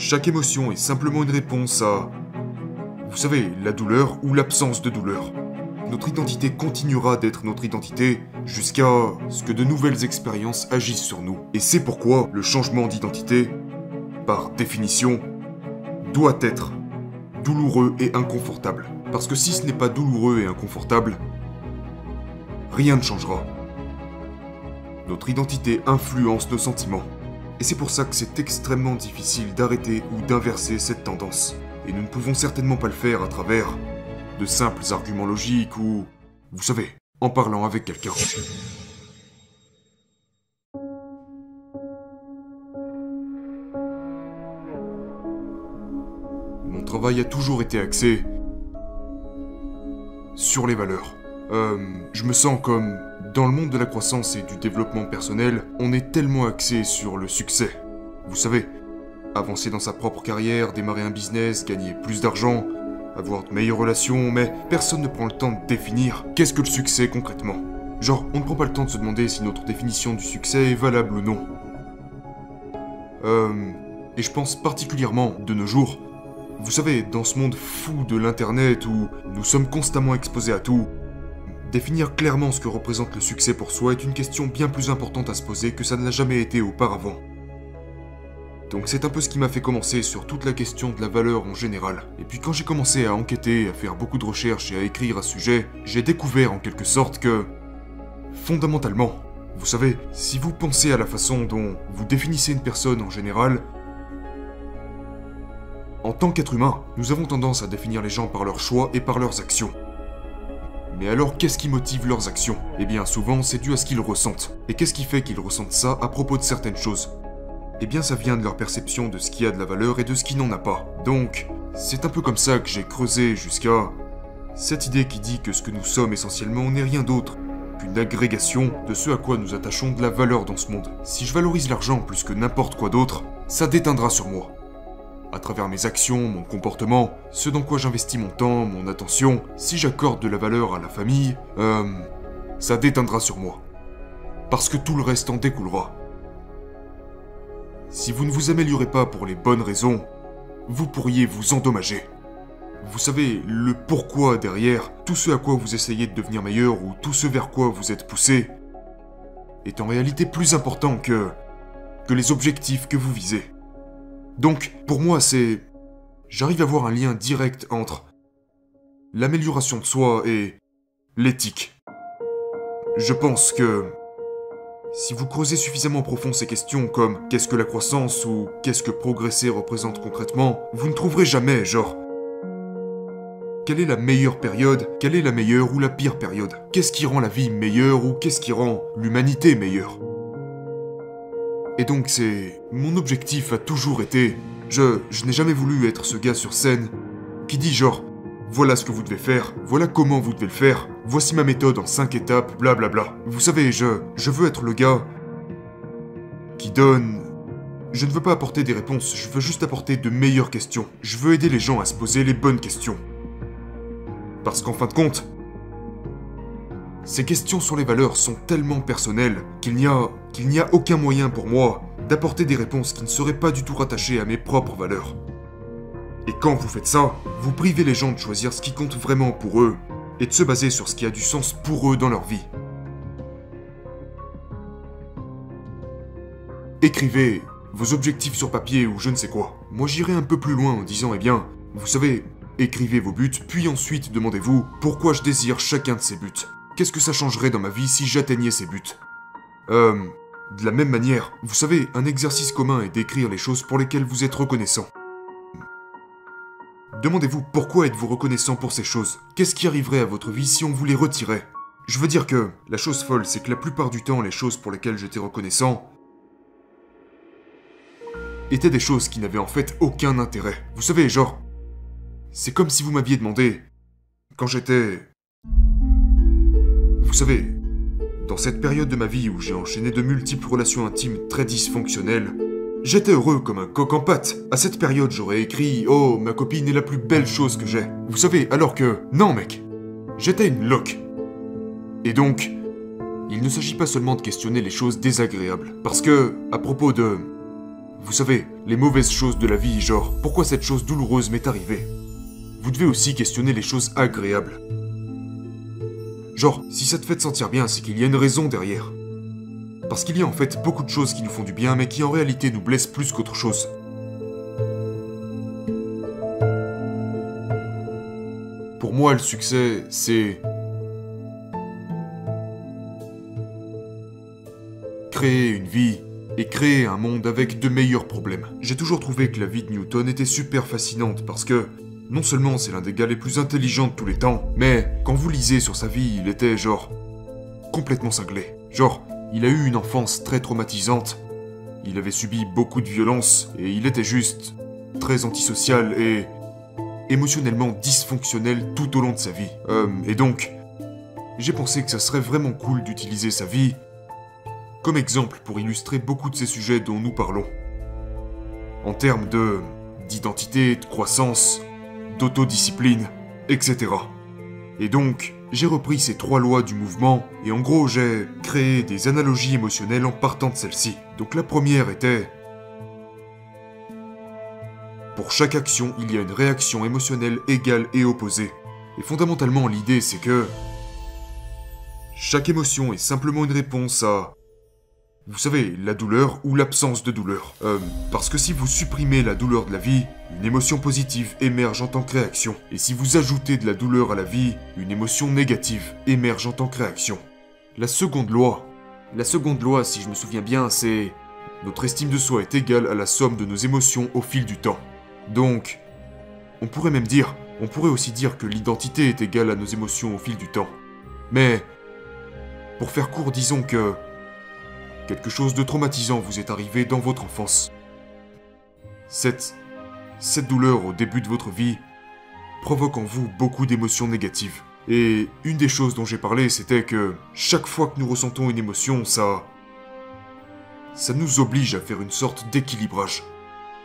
Chaque émotion est simplement une réponse à... Vous savez, la douleur ou l'absence de douleur. Notre identité continuera d'être notre identité jusqu'à ce que de nouvelles expériences agissent sur nous. Et c'est pourquoi le changement d'identité, par définition, doit être douloureux et inconfortable. Parce que si ce n'est pas douloureux et inconfortable, rien ne changera. Notre identité influence nos sentiments. Et c'est pour ça que c'est extrêmement difficile d'arrêter ou d'inverser cette tendance. Et nous ne pouvons certainement pas le faire à travers de simples arguments logiques ou, vous savez, en parlant avec quelqu'un. Mon travail a toujours été axé sur les valeurs. Euh, je me sens comme, dans le monde de la croissance et du développement personnel, on est tellement axé sur le succès. Vous savez, avancer dans sa propre carrière, démarrer un business, gagner plus d'argent, avoir de meilleures relations, mais personne ne prend le temps de définir qu'est-ce que le succès concrètement. Genre, on ne prend pas le temps de se demander si notre définition du succès est valable ou non. Euh, et je pense particulièrement de nos jours. Vous savez, dans ce monde fou de l'internet où nous sommes constamment exposés à tout, définir clairement ce que représente le succès pour soi est une question bien plus importante à se poser que ça ne l'a jamais été auparavant. Donc c'est un peu ce qui m'a fait commencer sur toute la question de la valeur en général. Et puis quand j'ai commencé à enquêter, à faire beaucoup de recherches et à écrire à ce sujet, j'ai découvert en quelque sorte que... Fondamentalement, vous savez, si vous pensez à la façon dont vous définissez une personne en général, en tant qu'être humain, nous avons tendance à définir les gens par leurs choix et par leurs actions. Mais alors, qu'est-ce qui motive leurs actions? Eh bien, souvent, c'est dû à ce qu'ils ressentent. Et qu'est-ce qui fait qu'ils ressentent ça à propos de certaines choses? Eh bien ça vient de leur perception de ce qui a de la valeur et de ce qui n'en a pas. Donc, c'est un peu comme ça que j'ai creusé jusqu'à cette idée qui dit que ce que nous sommes essentiellement n'est rien d'autre qu'une agrégation de ce à quoi nous attachons de la valeur dans ce monde. Si je valorise l'argent plus que n'importe quoi d'autre, ça déteindra sur moi. À travers mes actions, mon comportement, ce dans quoi j'investis mon temps, mon attention, si j'accorde de la valeur à la famille, euh, ça déteindra sur moi. Parce que tout le reste en découlera. Si vous ne vous améliorez pas pour les bonnes raisons, vous pourriez vous endommager. Vous savez, le pourquoi derrière, tout ce à quoi vous essayez de devenir meilleur ou tout ce vers quoi vous êtes poussé, est en réalité plus important que, que les objectifs que vous visez. Donc, pour moi, c'est... J'arrive à voir un lien direct entre l'amélioration de soi et l'éthique. Je pense que si vous creusez suffisamment profond ces questions comme qu'est-ce que la croissance ou qu'est-ce que progresser représente concrètement, vous ne trouverez jamais, genre, quelle est la meilleure période, quelle est la meilleure ou la pire période Qu'est-ce qui rend la vie meilleure ou qu'est-ce qui rend l'humanité meilleure Et donc c'est... Mon objectif a toujours été... Je... Je n'ai jamais voulu être ce gars sur scène qui dit genre... Voilà ce que vous devez faire, voilà comment vous devez le faire, voici ma méthode en 5 étapes, blablabla. Bla bla. Vous savez, je, je veux être le gars qui donne... Je ne veux pas apporter des réponses, je veux juste apporter de meilleures questions. Je veux aider les gens à se poser les bonnes questions. Parce qu'en fin de compte, ces questions sur les valeurs sont tellement personnelles qu'il n'y a, qu'il n'y a aucun moyen pour moi d'apporter des réponses qui ne seraient pas du tout rattachées à mes propres valeurs. Et quand vous faites ça, vous privez les gens de choisir ce qui compte vraiment pour eux et de se baser sur ce qui a du sens pour eux dans leur vie. Écrivez vos objectifs sur papier ou je ne sais quoi. Moi j'irai un peu plus loin en disant, eh bien, vous savez, écrivez vos buts, puis ensuite demandez-vous pourquoi je désire chacun de ces buts. Qu'est-ce que ça changerait dans ma vie si j'atteignais ces buts? Euh... De la même manière, vous savez, un exercice commun est d'écrire les choses pour lesquelles vous êtes reconnaissant. Demandez-vous pourquoi êtes-vous reconnaissant pour ces choses? Qu'est-ce qui arriverait à votre vie si on vous les retirait? Je veux dire que la chose folle, c'est que la plupart du temps, les choses pour lesquelles j'étais reconnaissant étaient des choses qui n'avaient en fait aucun intérêt. Vous savez, genre, c'est comme si vous m'aviez demandé, quand j'étais... Vous savez, dans cette période de ma vie où j'ai enchaîné de multiples relations intimes très dysfonctionnelles, J'étais heureux comme un coq en pâte. À cette période, j'aurais écrit Oh, ma copine est la plus belle chose que j'ai. Vous savez, alors que. Non, mec J'étais une loque. Et donc, il ne s'agit pas seulement de questionner les choses désagréables. Parce que, à propos de. Vous savez, les mauvaises choses de la vie, genre, pourquoi cette chose douloureuse m'est arrivée? Vous devez aussi questionner les choses agréables. Genre, si ça te fait te sentir bien, c'est qu'il y a une raison derrière. Parce qu'il y a en fait beaucoup de choses qui nous font du bien, mais qui en réalité nous blessent plus qu'autre chose. Pour moi, le succès, c'est... Créer une vie et créer un monde avec de meilleurs problèmes. J'ai toujours trouvé que la vie de Newton était super fascinante parce que non seulement c'est l'un des gars les plus intelligents de tous les temps, mais quand vous lisez sur sa vie, il était genre complètement cinglé. Genre, il a eu une enfance très traumatisante, il avait subi beaucoup de violence et il était juste très antisocial et émotionnellement dysfonctionnel tout au long de sa vie. Euh, et donc, j'ai pensé que ça serait vraiment cool d'utiliser sa vie comme exemple pour illustrer beaucoup de ces sujets dont nous parlons. En termes de d'identité, de croissance, d'autodiscipline, etc. Et donc, j'ai repris ces trois lois du mouvement, et en gros j'ai créé des analogies émotionnelles en partant de celles-ci. Donc la première était... Pour chaque action, il y a une réaction émotionnelle égale et opposée. Et fondamentalement, l'idée c'est que... Chaque émotion est simplement une réponse à vous savez, la douleur ou l'absence de douleur. Euh, parce que si vous supprimez la douleur de la vie, une émotion positive émerge en tant que réaction. Et si vous ajoutez de la douleur à la vie, une émotion négative émerge en tant que réaction. La seconde loi. La seconde loi, si je me souviens bien, c'est... Notre estime de soi est égale à la somme de nos émotions au fil du temps. Donc, on pourrait même dire, on pourrait aussi dire que l'identité est égale à nos émotions au fil du temps. Mais, pour faire court, disons que Quelque chose de traumatisant vous est arrivé dans votre enfance. Cette... cette douleur au début de votre vie provoque en vous beaucoup d'émotions négatives. Et une des choses dont j'ai parlé, c'était que chaque fois que nous ressentons une émotion, ça... ça nous oblige à faire une sorte d'équilibrage.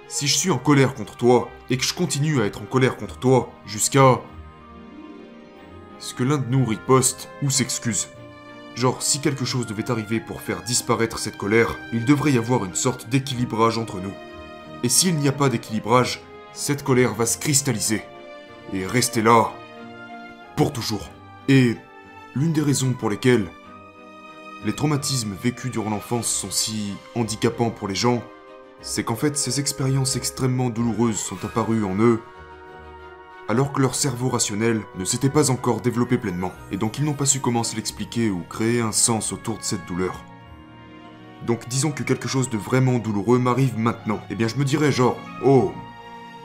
Si je suis en colère contre toi, et que je continue à être en colère contre toi, jusqu'à... ce que l'un de nous riposte ou s'excuse. Genre, si quelque chose devait arriver pour faire disparaître cette colère, il devrait y avoir une sorte d'équilibrage entre nous. Et s'il n'y a pas d'équilibrage, cette colère va se cristalliser et rester là pour toujours. Et l'une des raisons pour lesquelles les traumatismes vécus durant l'enfance sont si handicapants pour les gens, c'est qu'en fait ces expériences extrêmement douloureuses sont apparues en eux alors que leur cerveau rationnel ne s'était pas encore développé pleinement, et donc ils n'ont pas su comment se l'expliquer ou créer un sens autour de cette douleur. Donc disons que quelque chose de vraiment douloureux m'arrive maintenant, et eh bien je me dirais genre, oh,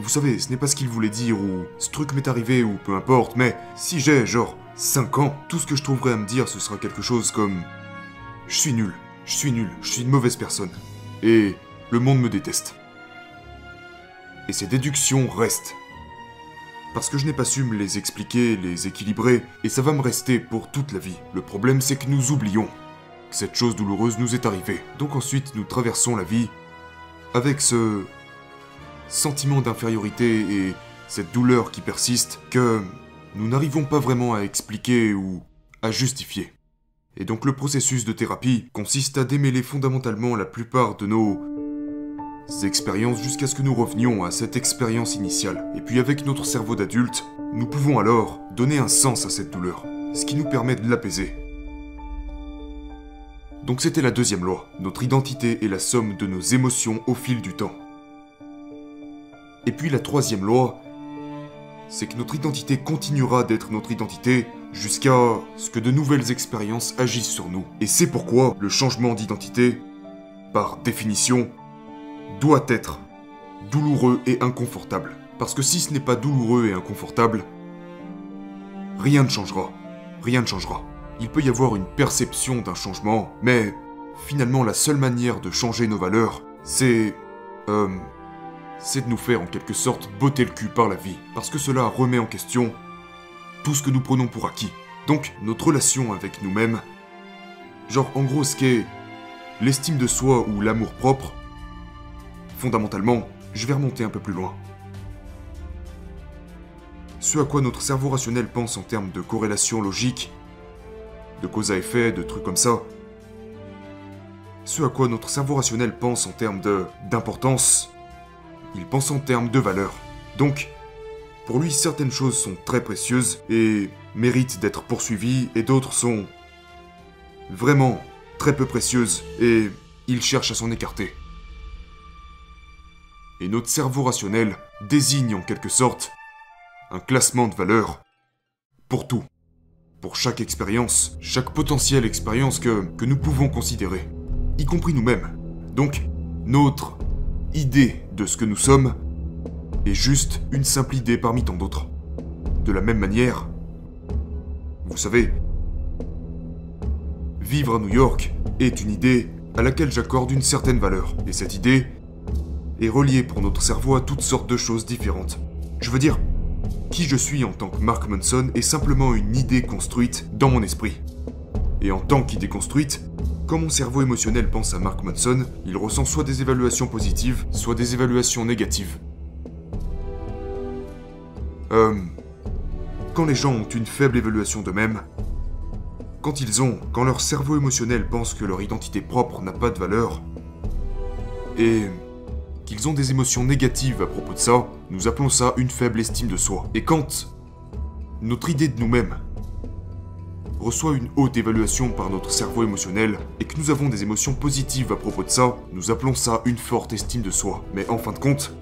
vous savez, ce n'est pas ce qu'il voulait dire, ou ce truc m'est arrivé, ou peu importe, mais si j'ai genre 5 ans, tout ce que je trouverais à me dire ce sera quelque chose comme, je suis nul, je suis nul, je suis une mauvaise personne, et le monde me déteste. Et ces déductions restent, parce que je n'ai pas su me les expliquer, les équilibrer, et ça va me rester pour toute la vie. Le problème c'est que nous oublions que cette chose douloureuse nous est arrivée. Donc ensuite nous traversons la vie avec ce sentiment d'infériorité et cette douleur qui persiste que nous n'arrivons pas vraiment à expliquer ou à justifier. Et donc le processus de thérapie consiste à démêler fondamentalement la plupart de nos expériences jusqu'à ce que nous revenions à cette expérience initiale. Et puis avec notre cerveau d'adulte, nous pouvons alors donner un sens à cette douleur, ce qui nous permet de l'apaiser. Donc c'était la deuxième loi. Notre identité est la somme de nos émotions au fil du temps. Et puis la troisième loi, c'est que notre identité continuera d'être notre identité jusqu'à ce que de nouvelles expériences agissent sur nous. Et c'est pourquoi le changement d'identité, par définition, doit être douloureux et inconfortable. Parce que si ce n'est pas douloureux et inconfortable, rien ne changera. Rien ne changera. Il peut y avoir une perception d'un changement, mais finalement la seule manière de changer nos valeurs, c'est... Euh, c'est de nous faire en quelque sorte botter le cul par la vie. Parce que cela remet en question tout ce que nous prenons pour acquis. Donc notre relation avec nous-mêmes, genre en gros ce qu'est l'estime de soi ou l'amour propre, Fondamentalement, je vais remonter un peu plus loin. Ce à quoi notre cerveau rationnel pense en termes de corrélation logique, de cause à effet, de trucs comme ça, ce à quoi notre cerveau rationnel pense en termes de d'importance, il pense en termes de valeur. Donc, pour lui, certaines choses sont très précieuses et méritent d'être poursuivies, et d'autres sont vraiment très peu précieuses et il cherche à s'en écarter. Et notre cerveau rationnel désigne en quelque sorte un classement de valeurs pour tout. Pour chaque expérience, chaque potentielle expérience que, que nous pouvons considérer, y compris nous-mêmes. Donc, notre idée de ce que nous sommes est juste une simple idée parmi tant d'autres. De la même manière, vous savez, vivre à New York est une idée à laquelle j'accorde une certaine valeur. Et cette idée est reliée pour notre cerveau à toutes sortes de choses différentes. Je veux dire, qui je suis en tant que Mark Manson est simplement une idée construite dans mon esprit. Et en tant qu'idée construite, quand mon cerveau émotionnel pense à Mark Manson, il ressent soit des évaluations positives, soit des évaluations négatives. Euh, quand les gens ont une faible évaluation d'eux-mêmes, quand ils ont, quand leur cerveau émotionnel pense que leur identité propre n'a pas de valeur, et qu'ils ont des émotions négatives à propos de ça, nous appelons ça une faible estime de soi. Et quand notre idée de nous-mêmes reçoit une haute évaluation par notre cerveau émotionnel et que nous avons des émotions positives à propos de ça, nous appelons ça une forte estime de soi. Mais en fin de compte,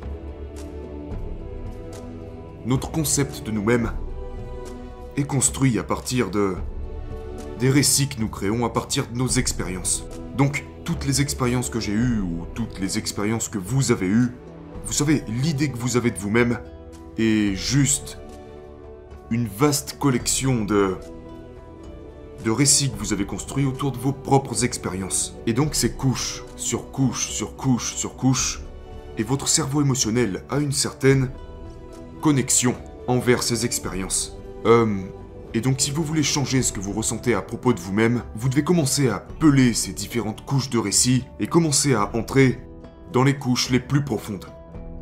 notre concept de nous-mêmes est construit à partir de des récits que nous créons à partir de nos expériences. Donc, toutes les expériences que j'ai eues ou toutes les expériences que vous avez eues, vous savez, l'idée que vous avez de vous-même est juste une vaste collection de de récits que vous avez construits autour de vos propres expériences. Et donc c'est couche sur couche sur couche sur couche, et votre cerveau émotionnel a une certaine connexion envers ces expériences. Euh, et donc si vous voulez changer ce que vous ressentez à propos de vous-même, vous devez commencer à peler ces différentes couches de récits et commencer à entrer dans les couches les plus profondes.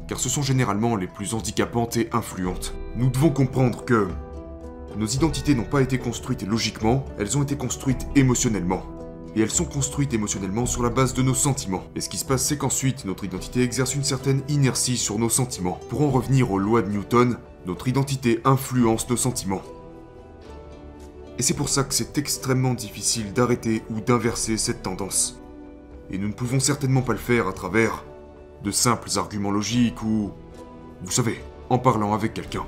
Car ce sont généralement les plus handicapantes et influentes. Nous devons comprendre que nos identités n'ont pas été construites logiquement, elles ont été construites émotionnellement. Et elles sont construites émotionnellement sur la base de nos sentiments. Et ce qui se passe, c'est qu'ensuite, notre identité exerce une certaine inertie sur nos sentiments. Pour en revenir aux lois de Newton, notre identité influence nos sentiments. Et c'est pour ça que c'est extrêmement difficile d'arrêter ou d'inverser cette tendance. Et nous ne pouvons certainement pas le faire à travers de simples arguments logiques ou, vous savez, en parlant avec quelqu'un.